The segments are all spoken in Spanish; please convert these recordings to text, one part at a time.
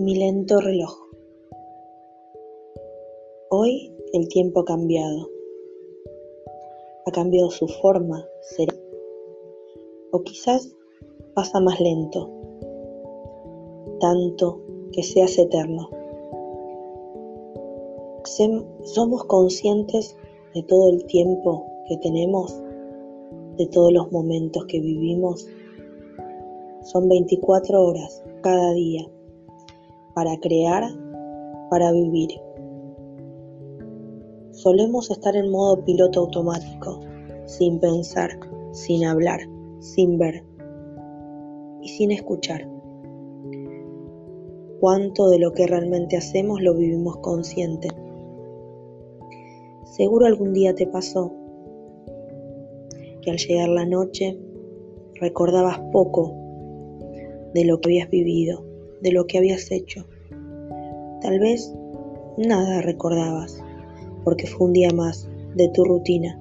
Mi lento reloj. Hoy el tiempo ha cambiado. Ha cambiado su forma, será. O quizás pasa más lento, tanto que se hace eterno. Somos conscientes de todo el tiempo que tenemos, de todos los momentos que vivimos. Son 24 horas cada día para crear, para vivir. Solemos estar en modo piloto automático, sin pensar, sin hablar, sin ver y sin escuchar. ¿Cuánto de lo que realmente hacemos lo vivimos consciente? Seguro algún día te pasó que al llegar la noche recordabas poco de lo que habías vivido de lo que habías hecho. Tal vez nada recordabas, porque fue un día más de tu rutina.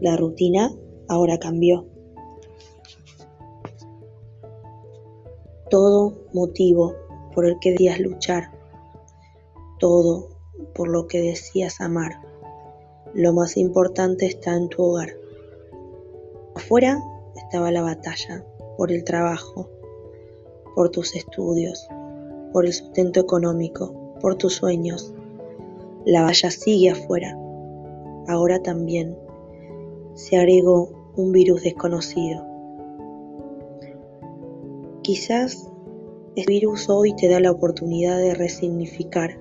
La rutina ahora cambió. Todo motivo por el que decías luchar, todo por lo que decías amar. Lo más importante está en tu hogar. Afuera estaba la batalla por el trabajo, por tus estudios, por el sustento económico, por tus sueños. La valla sigue afuera. Ahora también se agregó un virus desconocido. Quizás este virus hoy te da la oportunidad de resignificar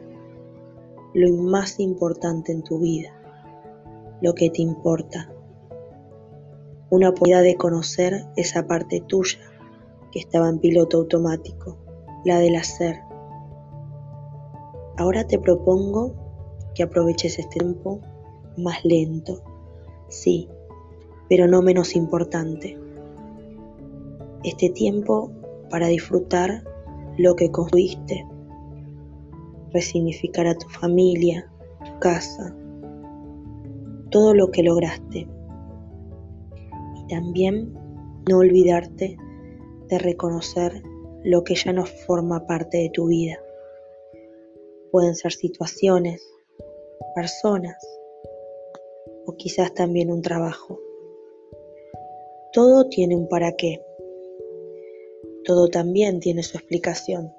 lo más importante en tu vida, lo que te importa. Una oportunidad de conocer esa parte tuya que estaba en piloto automático, la del hacer. Ahora te propongo que aproveches este tiempo más lento, sí, pero no menos importante. Este tiempo para disfrutar lo que construiste, resignificar a tu familia, tu casa, todo lo que lograste. Y también no olvidarte de reconocer lo que ya no forma parte de tu vida. Pueden ser situaciones, personas o quizás también un trabajo. Todo tiene un para qué. Todo también tiene su explicación.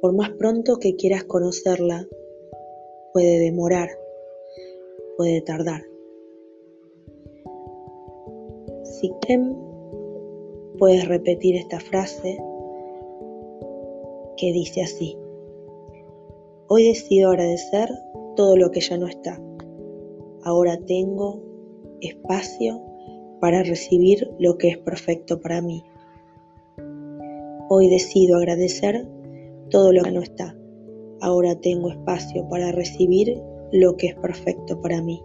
Por más pronto que quieras conocerla, puede demorar, puede tardar. Si puedes repetir esta frase que dice así. Hoy decido agradecer todo lo que ya no está. Ahora tengo espacio para recibir lo que es perfecto para mí. Hoy decido agradecer todo lo que no está. Ahora tengo espacio para recibir lo que es perfecto para mí.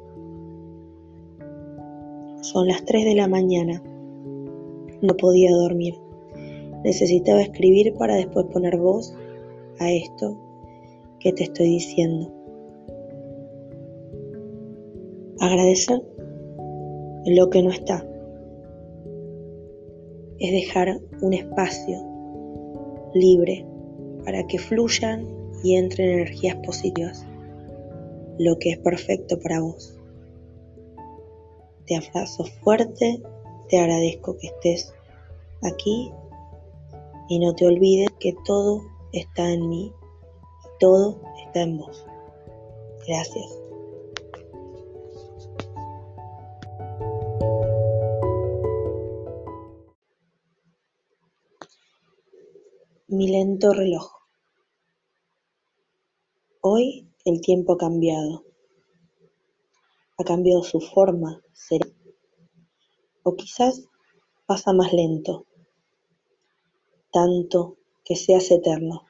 Son las 3 de la mañana no podía dormir. Necesitaba escribir para después poner voz a esto que te estoy diciendo. Agradecer lo que no está. Es dejar un espacio libre para que fluyan y entren energías positivas, lo que es perfecto para vos. Te abrazo fuerte te agradezco que estés aquí y no te olvides que todo está en mí y todo está en vos. Gracias. Mi lento reloj. Hoy el tiempo ha cambiado. Ha cambiado su forma, será o quizás pasa más lento, tanto que se hace eterno.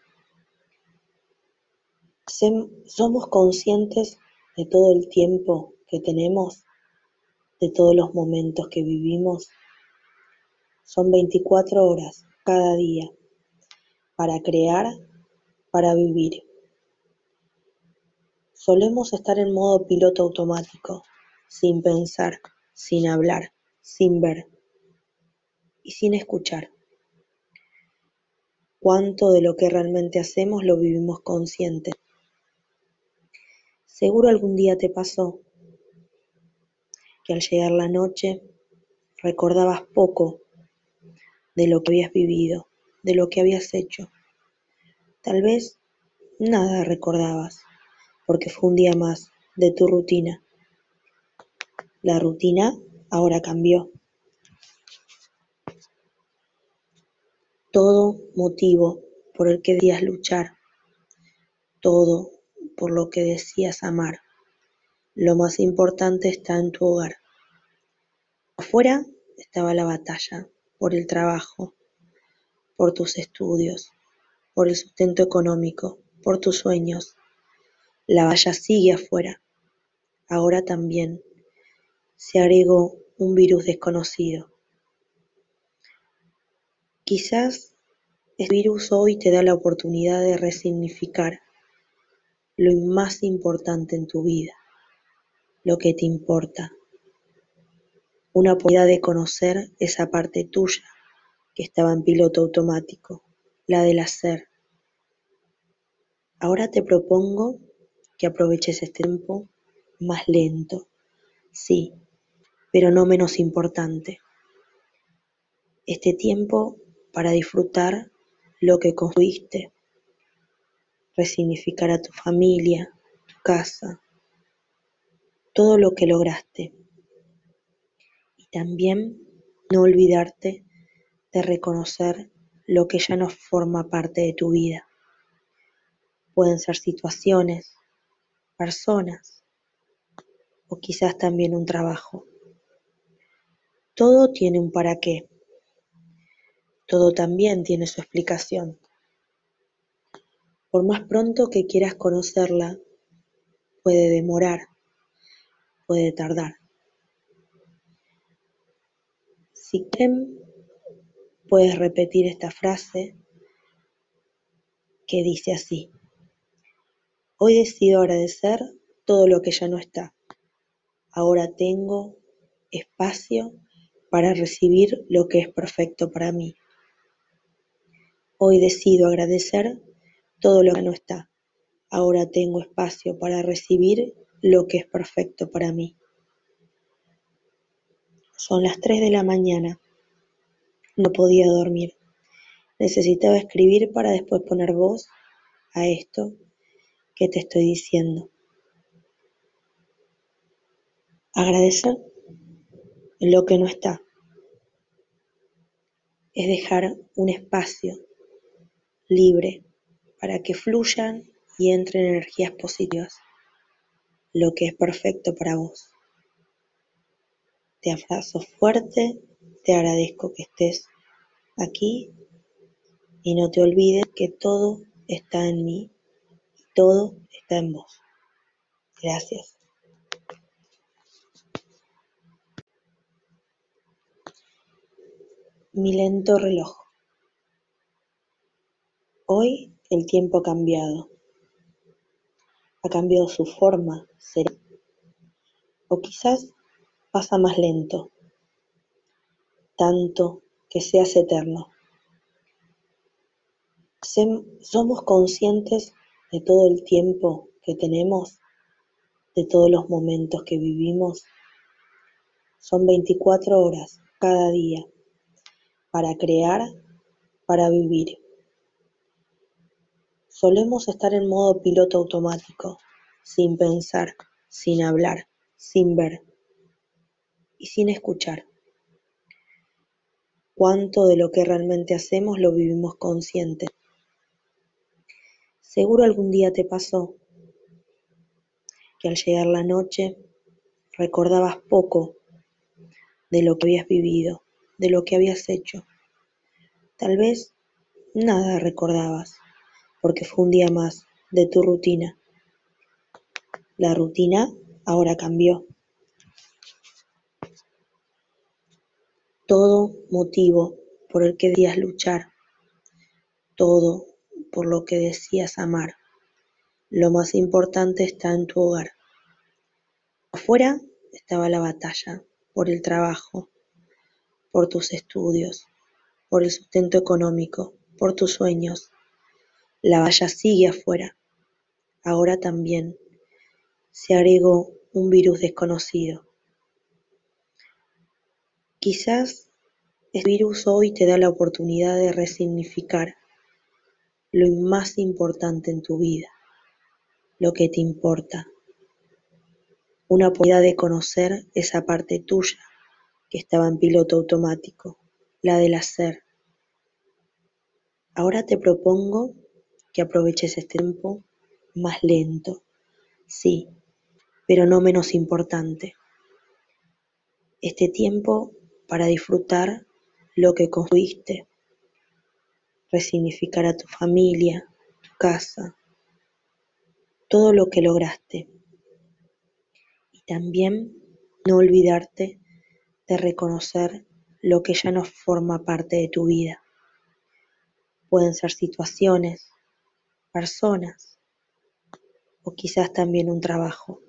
Somos conscientes de todo el tiempo que tenemos, de todos los momentos que vivimos. Son 24 horas cada día para crear, para vivir. Solemos estar en modo piloto automático, sin pensar, sin hablar sin ver y sin escuchar. cuánto de lo que realmente hacemos lo vivimos consciente. Seguro algún día te pasó que al llegar la noche recordabas poco de lo que habías vivido, de lo que habías hecho. Tal vez nada recordabas, porque fue un día más de tu rutina. La rutina ahora cambió. Todo motivo por el que debías luchar, todo por lo que decías amar. Lo más importante está en tu hogar. Afuera estaba la batalla, por el trabajo, por tus estudios, por el sustento económico, por tus sueños. La batalla sigue afuera. Ahora también se agregó un virus desconocido. Quizás este virus hoy te da la oportunidad de resignificar lo más importante en tu vida, lo que te importa. Una oportunidad de conocer esa parte tuya que estaba en piloto automático, la del hacer. Ahora te propongo que aproveches este tiempo más lento, sí, pero no menos importante. Este tiempo para disfrutar lo que construiste, resignificar a tu familia, tu casa, todo lo que lograste. Y también no olvidarte de reconocer lo que ya no forma parte de tu vida. Pueden ser situaciones, personas o quizás también un trabajo. Todo tiene un para qué. Todo también tiene su explicación. Por más pronto que quieras conocerla, puede demorar, puede tardar. Si quieren, puedes repetir esta frase que dice así. Hoy decido agradecer todo lo que ya no está. Ahora tengo espacio para recibir lo que es perfecto para mí. Hoy decido agradecer todo lo que no está. Ahora tengo espacio para recibir lo que es perfecto para mí. Son las 3 de la mañana. No podía dormir. Necesitaba escribir para después poner voz a esto que te estoy diciendo. Agradecer lo que no está es dejar un espacio libre para que fluyan y entren energías positivas, lo que es perfecto para vos. Te abrazo fuerte, te agradezco que estés aquí y no te olvides que todo está en mí y todo está en vos. Gracias. Mi lento reloj. Hoy el tiempo ha cambiado. Ha cambiado su forma, será. O quizás pasa más lento, tanto que se hace eterno. Somos conscientes de todo el tiempo que tenemos, de todos los momentos que vivimos. Son 24 horas cada día para crear, para vivir. Solemos estar en modo piloto automático, sin pensar, sin hablar, sin ver y sin escuchar. Cuánto de lo que realmente hacemos lo vivimos consciente. Seguro algún día te pasó que al llegar la noche recordabas poco de lo que habías vivido, de lo que habías hecho. Tal vez nada recordabas, porque fue un día más de tu rutina. La rutina ahora cambió. Todo motivo por el que debías luchar, todo por lo que decías amar. Lo más importante está en tu hogar. Afuera estaba la batalla, por el trabajo, por tus estudios, por el sustento económico, por tus sueños. La valla sigue afuera. Ahora también se agregó un virus desconocido. Quizás este virus hoy te da la oportunidad de resignificar lo más importante en tu vida, lo que te importa. Una oportunidad de conocer esa parte tuya que estaba en piloto automático, la del hacer. Ahora te propongo que aproveches este tiempo más lento, sí, pero no menos importante. Este tiempo para disfrutar lo que construiste, resignificar a tu familia, tu casa, todo lo que lograste. Y también no olvidarte de reconocer lo que ya no forma parte de tu vida. Pueden ser situaciones, personas o quizás también un trabajo.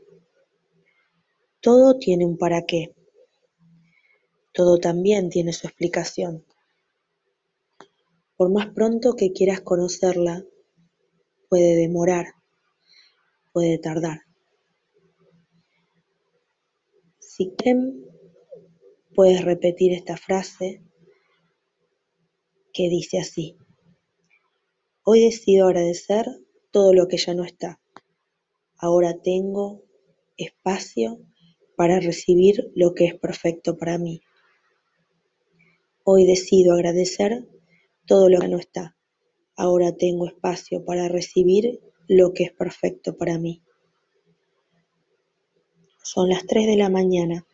Todo tiene un para qué. Todo también tiene su explicación. Por más pronto que quieras conocerla, puede demorar, puede tardar. Si quieren, puedes repetir esta frase que dice así. Hoy decido agradecer todo lo que ya no está. Ahora tengo espacio para recibir lo que es perfecto para mí. Hoy decido agradecer todo lo que no está. Ahora tengo espacio para recibir lo que es perfecto para mí. Son las tres de la mañana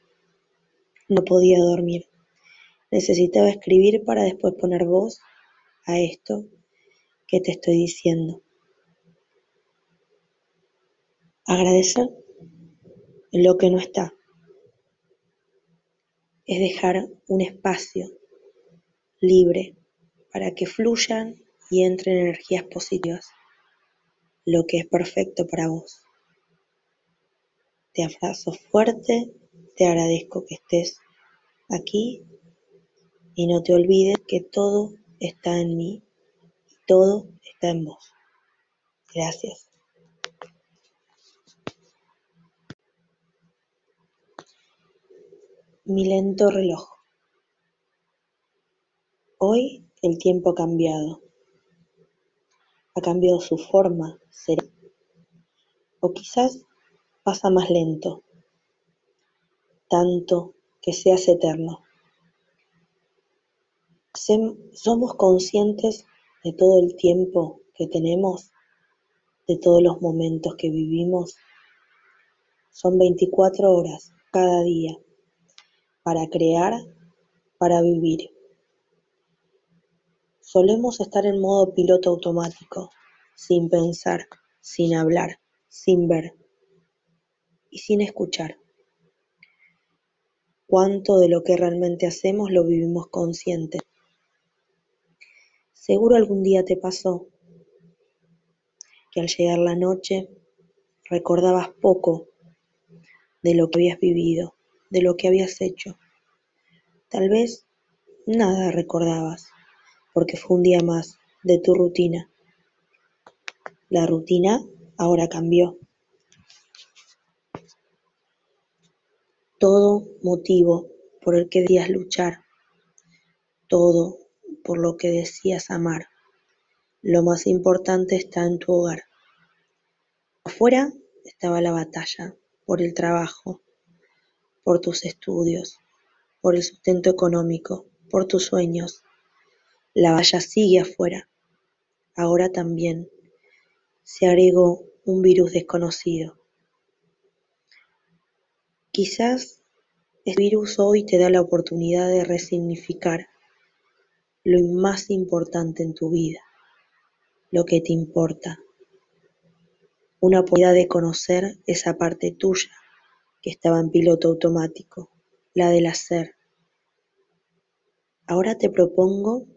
no podía dormir. Necesitaba escribir para después poner voz a esto que te estoy diciendo. Agradecer lo que no está. Es dejar un espacio libre para que fluyan y entren energías positivas, lo que es perfecto para vos. Te abrazo fuerte te agradezco que estés aquí y no te olvides que todo está en mí y todo está en vos. Gracias. Mi lento reloj. Hoy el tiempo ha cambiado. Ha cambiado su forma. O quizás pasa más lento tanto que seas eterno. Somos conscientes de todo el tiempo que tenemos, de todos los momentos que vivimos. Son 24 horas cada día para crear, para vivir. Solemos estar en modo piloto automático, sin pensar, sin hablar, sin ver y sin escuchar cuánto de lo que realmente hacemos lo vivimos consciente. Seguro algún día te pasó que al llegar la noche recordabas poco de lo que habías vivido, de lo que habías hecho. Tal vez nada recordabas, porque fue un día más de tu rutina. La rutina ahora cambió. Todo motivo por el que debías luchar, todo por lo que decías amar. Lo más importante está en tu hogar. Afuera estaba la batalla por el trabajo, por tus estudios, por el sustento económico, por tus sueños. La valla sigue afuera. Ahora también se agregó un virus desconocido. Quizás este virus hoy te da la oportunidad de resignificar lo más importante en tu vida, lo que te importa. Una oportunidad de conocer esa parte tuya que estaba en piloto automático, la del hacer. Ahora te propongo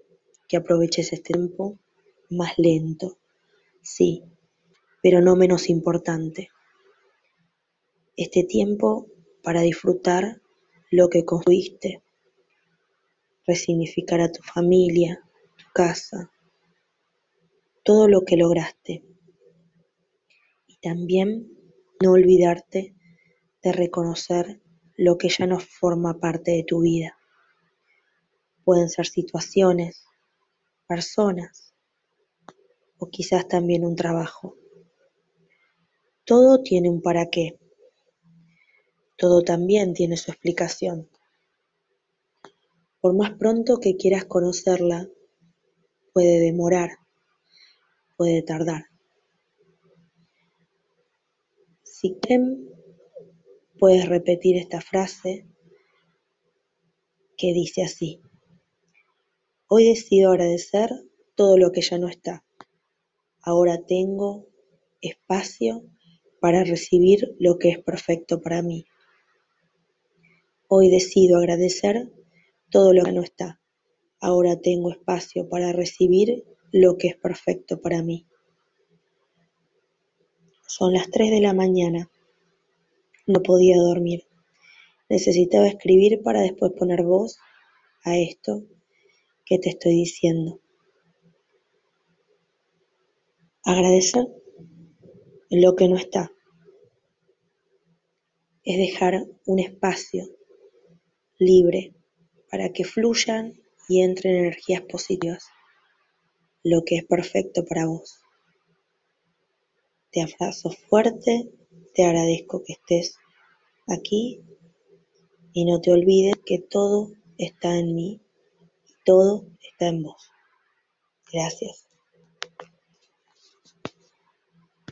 que aproveches este tiempo más lento, sí, pero no menos importante. Este tiempo para disfrutar lo que construiste, resignificar a tu familia, tu casa, todo lo que lograste y también no olvidarte de reconocer lo que ya no forma parte de tu vida. Pueden ser situaciones, personas o quizás también un trabajo. Todo tiene un para qué. Todo también tiene su explicación. Por más pronto que quieras conocerla, puede demorar, puede tardar. Si puedes repetir esta frase que dice así. Hoy decido agradecer todo lo que ya no está. Ahora tengo espacio para recibir lo que es perfecto para mí. Hoy decido agradecer todo lo que no está. Ahora tengo espacio para recibir lo que es perfecto para mí. Son las tres de la mañana. No podía dormir. Necesitaba escribir para después poner voz a esto que te estoy diciendo. Agradecer lo que no está. Es dejar un espacio libre para que fluyan y entren energías positivas, lo que es perfecto para vos. Te abrazo fuerte, te agradezco que estés aquí y no te olvides que todo está en mí y todo está en vos. Gracias.